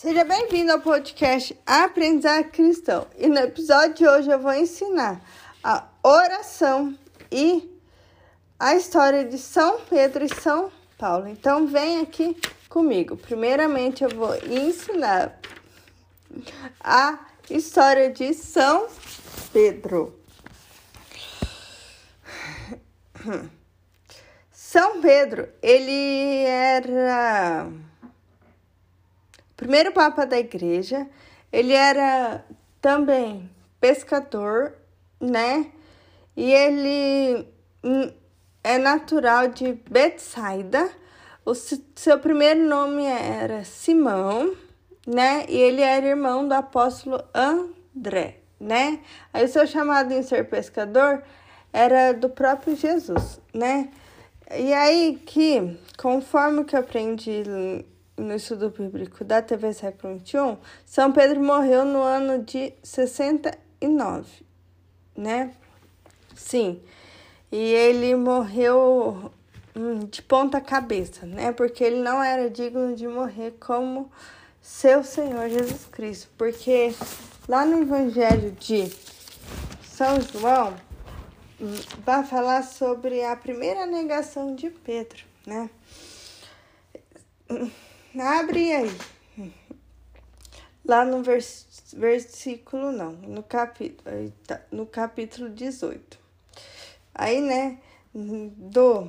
Seja bem-vindo ao podcast Aprendizado Cristão. E no episódio de hoje eu vou ensinar a oração e a história de São Pedro e São Paulo. Então vem aqui comigo. Primeiramente eu vou ensinar a história de São Pedro. São Pedro, ele era primeiro papa da igreja. Ele era também pescador, né? E ele hum, é natural de Betsaida. O seu primeiro nome era Simão, né? E ele era irmão do apóstolo André, né? Aí o seu chamado em ser pescador era do próprio Jesus, né? E aí que, conforme que eu aprendi no estudo bíblico da TV século XXI, São Pedro morreu no ano de 69, né? Sim. E ele morreu hum, de ponta cabeça, né? Porque ele não era digno de morrer como seu Senhor Jesus Cristo. Porque lá no Evangelho de São João, hum, vai falar sobre a primeira negação de Pedro, né? Abre aí. Lá no vers, versículo, não, no capítulo, tá, no capítulo 18. Aí, né, do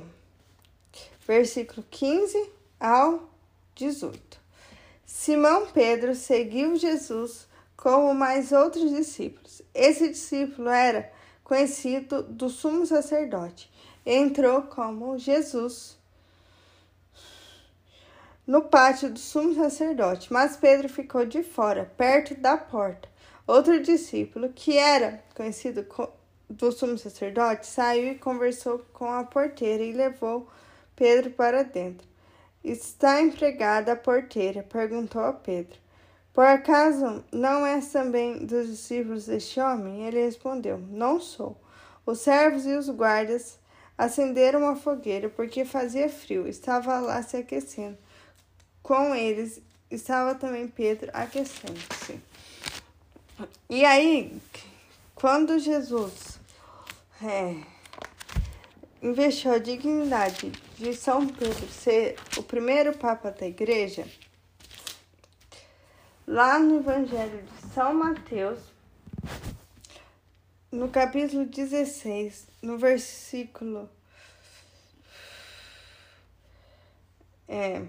versículo 15 ao 18. Simão Pedro seguiu Jesus como mais outros discípulos. Esse discípulo era conhecido do sumo sacerdote. Entrou como Jesus no pátio do sumo sacerdote, mas Pedro ficou de fora, perto da porta. Outro discípulo, que era conhecido do sumo sacerdote, saiu e conversou com a porteira e levou Pedro para dentro. Está empregada a porteira? perguntou a Pedro. Por acaso não és também dos discípulos deste homem? Ele respondeu: Não sou. Os servos e os guardas acenderam uma fogueira porque fazia frio, estava lá se aquecendo. Com eles estava também Pedro aquecendo-se. E aí, quando Jesus é, investiu a dignidade de São Pedro ser o primeiro Papa da Igreja, lá no Evangelho de São Mateus, no capítulo 16, no versículo. É,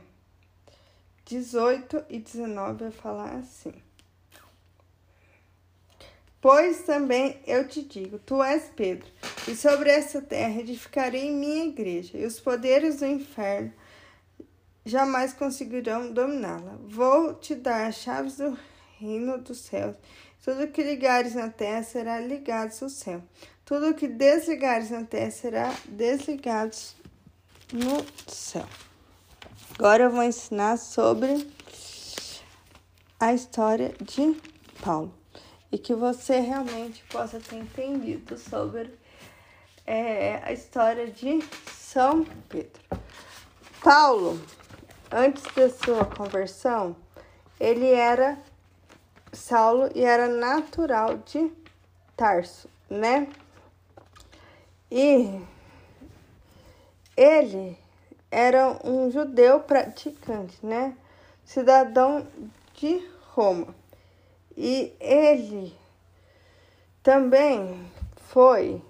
18 e 19 vai falar assim. Pois também eu te digo, tu és Pedro, e sobre essa terra edificarei minha igreja, e os poderes do inferno jamais conseguirão dominá-la. Vou te dar as chaves do reino dos céus. Tudo que ligares na terra será ligado no céu. Tudo que desligares na terra será desligado no céu. Agora eu vou ensinar sobre a história de Paulo e que você realmente possa ter entendido sobre é, a história de São Pedro. Paulo, antes da sua conversão, ele era Saulo e era natural de Tarso, né? E ele era um judeu praticante, né? Cidadão de Roma. E ele também foi,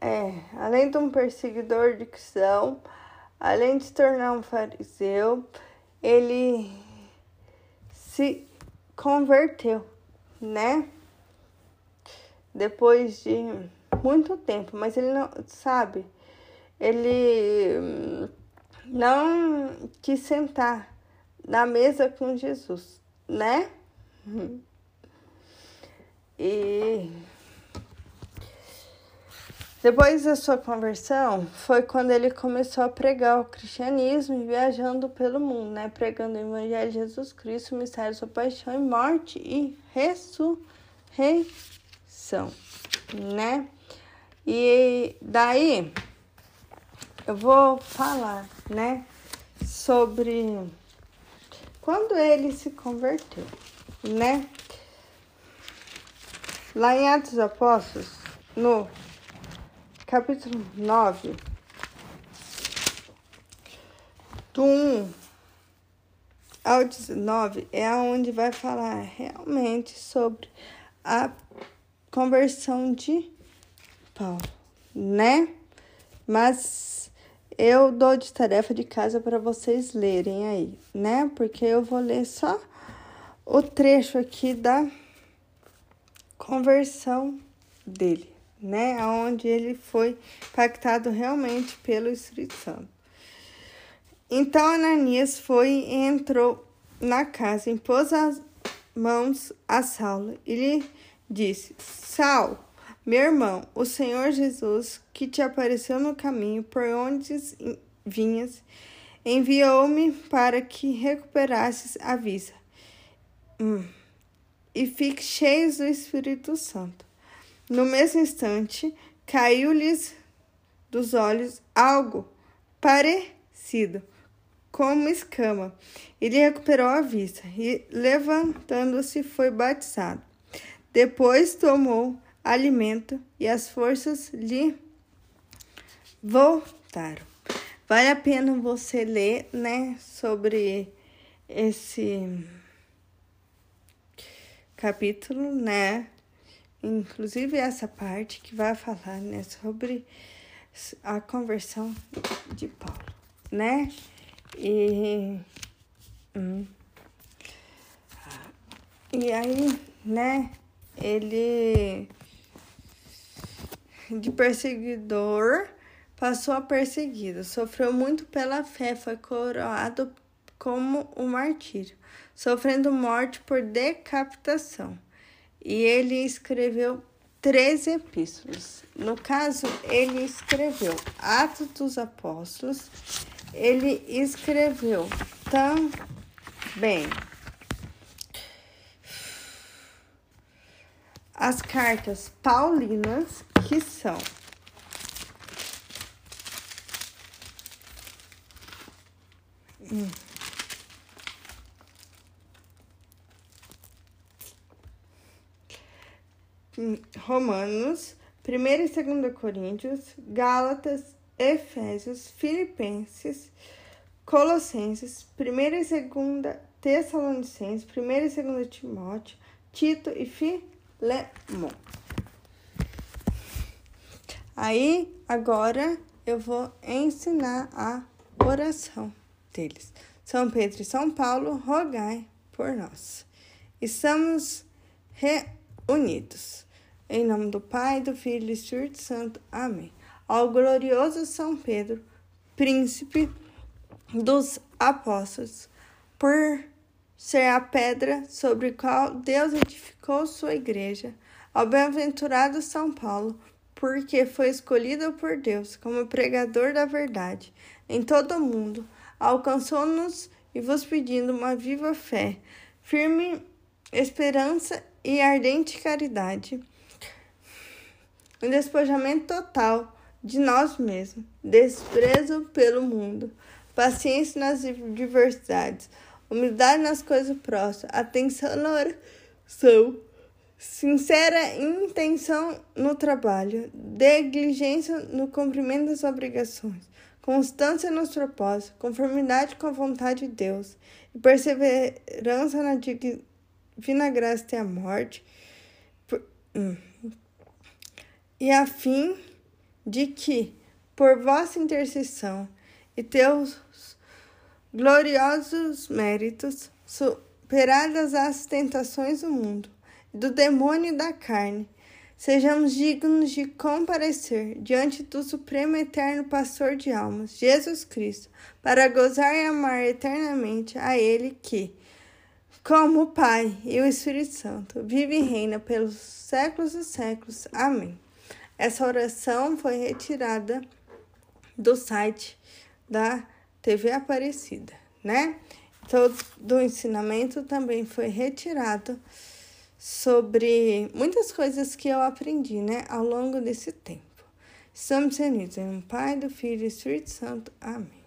é, além de um perseguidor de cristão, além de se tornar um fariseu, ele se converteu, né? Depois de muito tempo, mas ele não sabe ele hum, não quis sentar na mesa com Jesus, né? E depois da sua conversão, foi quando ele começou a pregar o cristianismo viajando pelo mundo, né? Pregando o evangelho de Jesus Cristo, o mistério da sua paixão e morte e ressurreição, né? E daí eu vou falar, né, sobre quando ele se converteu, né? Lá em Atos Apóstolos, no capítulo 9, do 1 ao 19, é onde vai falar realmente sobre a conversão de Paulo, né? Mas eu dou de tarefa de casa para vocês lerem aí, né? Porque eu vou ler só o trecho aqui da conversão dele, né? Onde ele foi impactado realmente pelo Espírito Santo. Então Ananias foi e entrou na casa, impôs as mãos a Saulo e lhe disse: Saulo, meu irmão, o Senhor Jesus, que te apareceu no caminho por onde vinhas, enviou-me para que recuperasses a vista. Hum e fique cheios do Espírito Santo. No mesmo instante, caiu-lhes dos olhos algo parecido como escama. Ele recuperou a vista e, levantando-se, foi batizado. Depois tomou alimento e as forças lhe voltaram. Vale a pena você ler, né, sobre esse capítulo, né? Inclusive essa parte que vai falar, né, sobre a conversão de Paulo, né? E hum, e aí, né, ele de perseguidor passou a perseguido, sofreu muito pela fé, foi coroado como o martírio sofrendo morte por decapitação. E ele escreveu três epístolas. No caso, ele escreveu Atos dos Apóstolos, ele escreveu também as cartas paulinas, que são hum. Romanos, 1 e 2 Coríntios, Gálatas, Efésios, Filipenses, Colossenses, 1 e 2 Tessalonicenses, 1 e 2 Timóteo, Tito e Filemon. Aí, agora eu vou ensinar a oração deles. São Pedro e São Paulo, rogai por nós. Estamos reunidos. Em nome do Pai, do Filho e do Espírito Santo. Amém. Ao glorioso São Pedro, príncipe dos apóstolos, por ser a pedra sobre a qual Deus edificou sua igreja, ao bem-aventurado São Paulo, porque foi escolhido por Deus como pregador da verdade em todo o mundo, alcançou-nos e vos pedindo uma viva fé, firme esperança e ardente caridade um despojamento total de nós mesmos, desprezo pelo mundo, paciência nas diversidades, humildade nas coisas próximas, atenção na oração, sincera intenção no trabalho, diligência no cumprimento das obrigações, constância nos propósitos, conformidade com a vontade de Deus e perseverança na divina graça até a morte. Hum e a fim de que, por vossa intercessão e teus gloriosos méritos, superadas as tentações do mundo, do demônio e da carne, sejamos dignos de comparecer diante do Supremo Eterno Pastor de almas, Jesus Cristo, para gozar e amar eternamente a Ele que, como o Pai e o Espírito Santo, vive e reina pelos séculos dos séculos. Amém. Essa oração foi retirada do site da TV Aparecida, né? Todo o ensinamento também foi retirado sobre muitas coisas que eu aprendi, né, ao longo desse tempo. Estamos unidos em um Pai, do Filho e Espírito Santo. Amém.